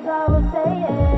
girls always say it.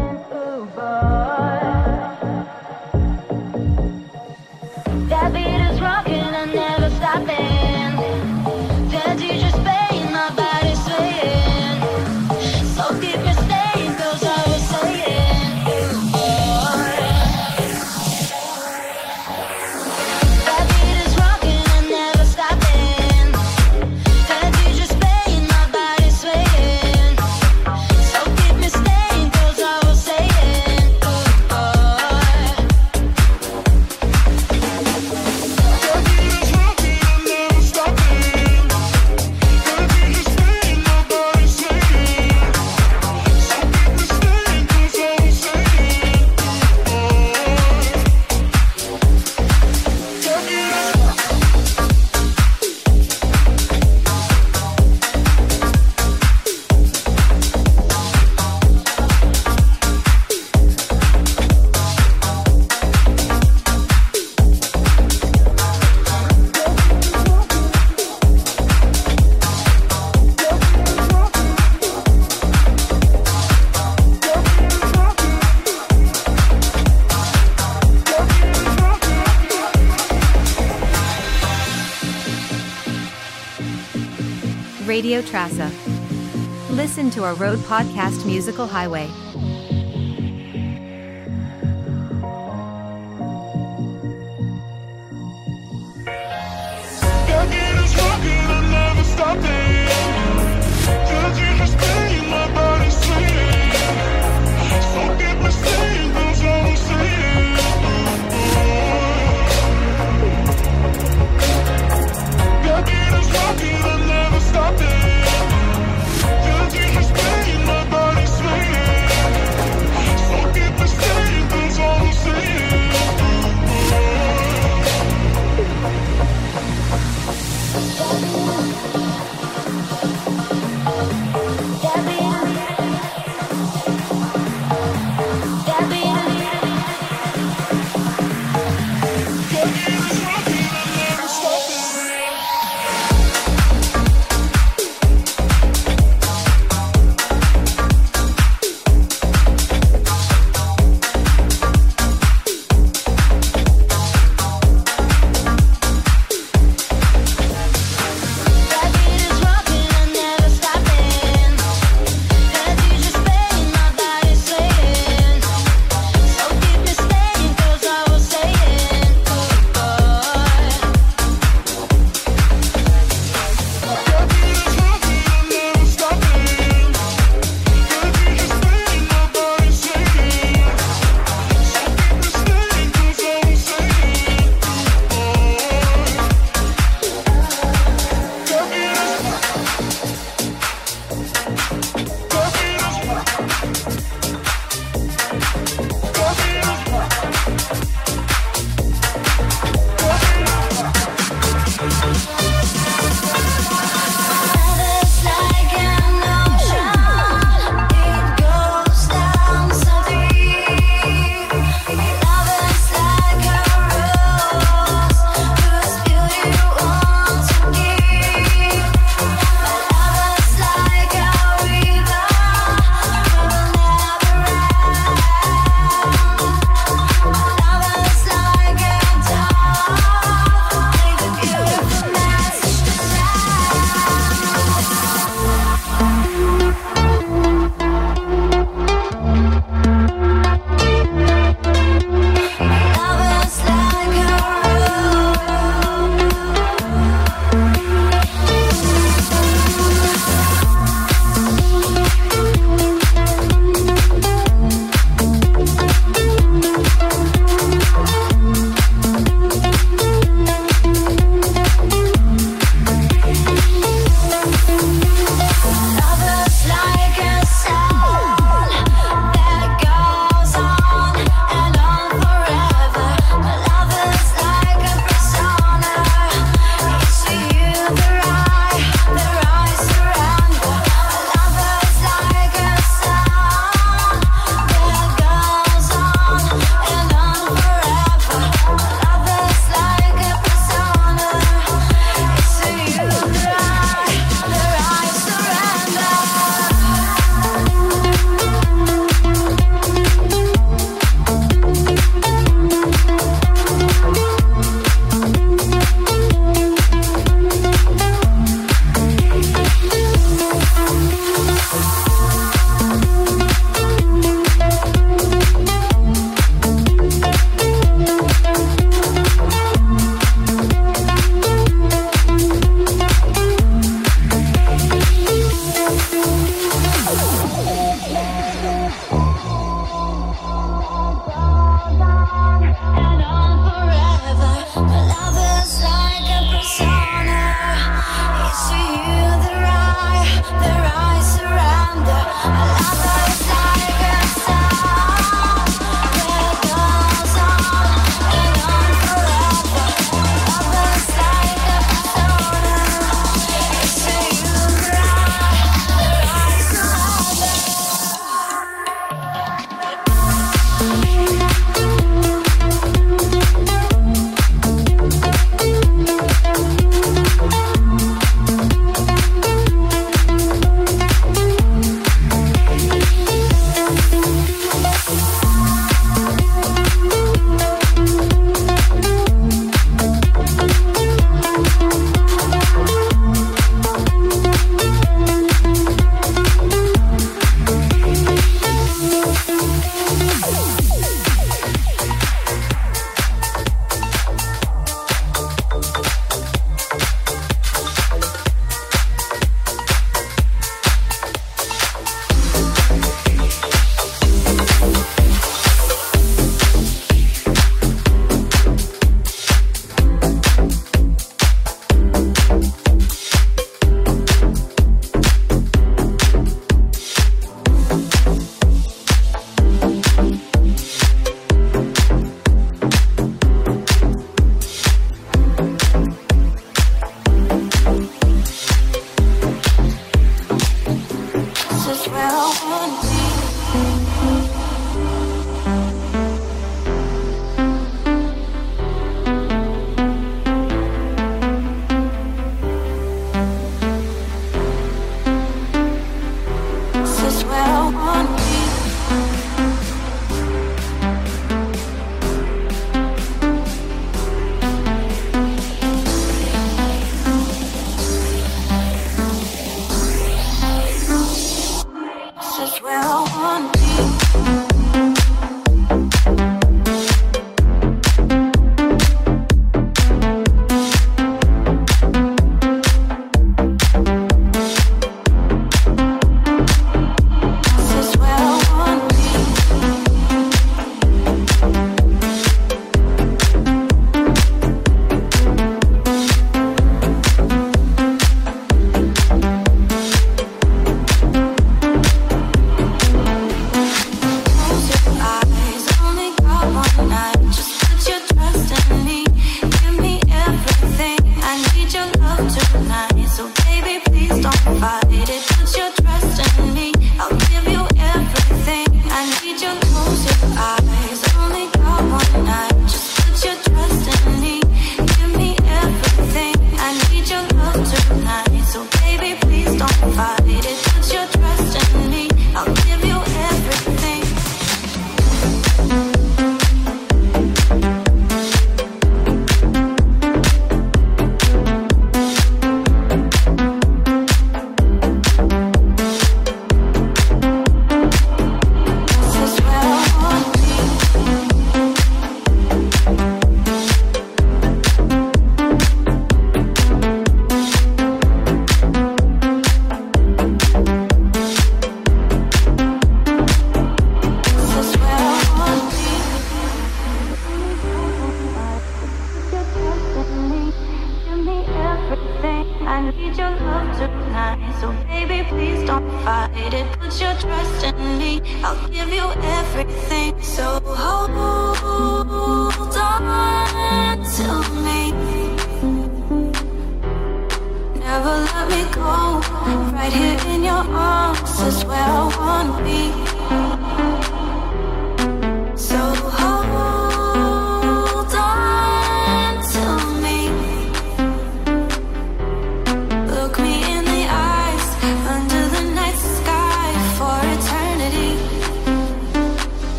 Radio Trasa. Listen to our road podcast musical highway.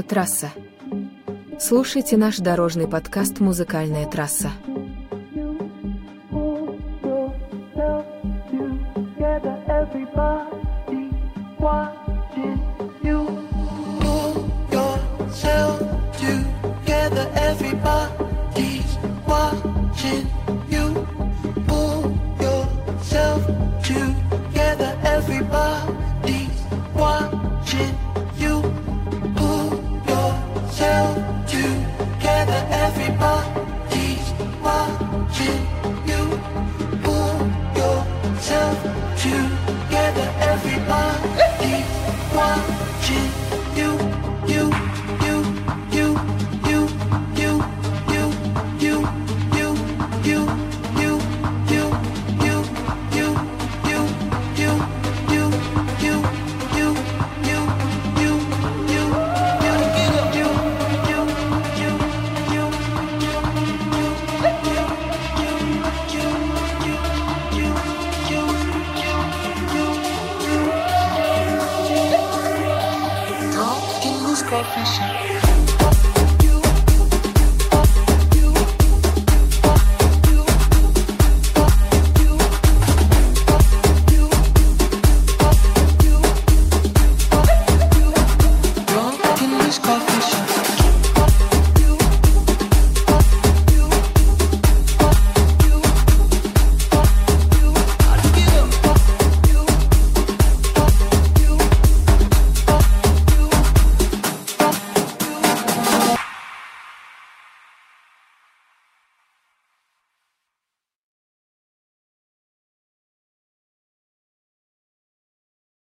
Радиотрасса. Слушайте наш дорожный подкаст «Музыкальная трасса».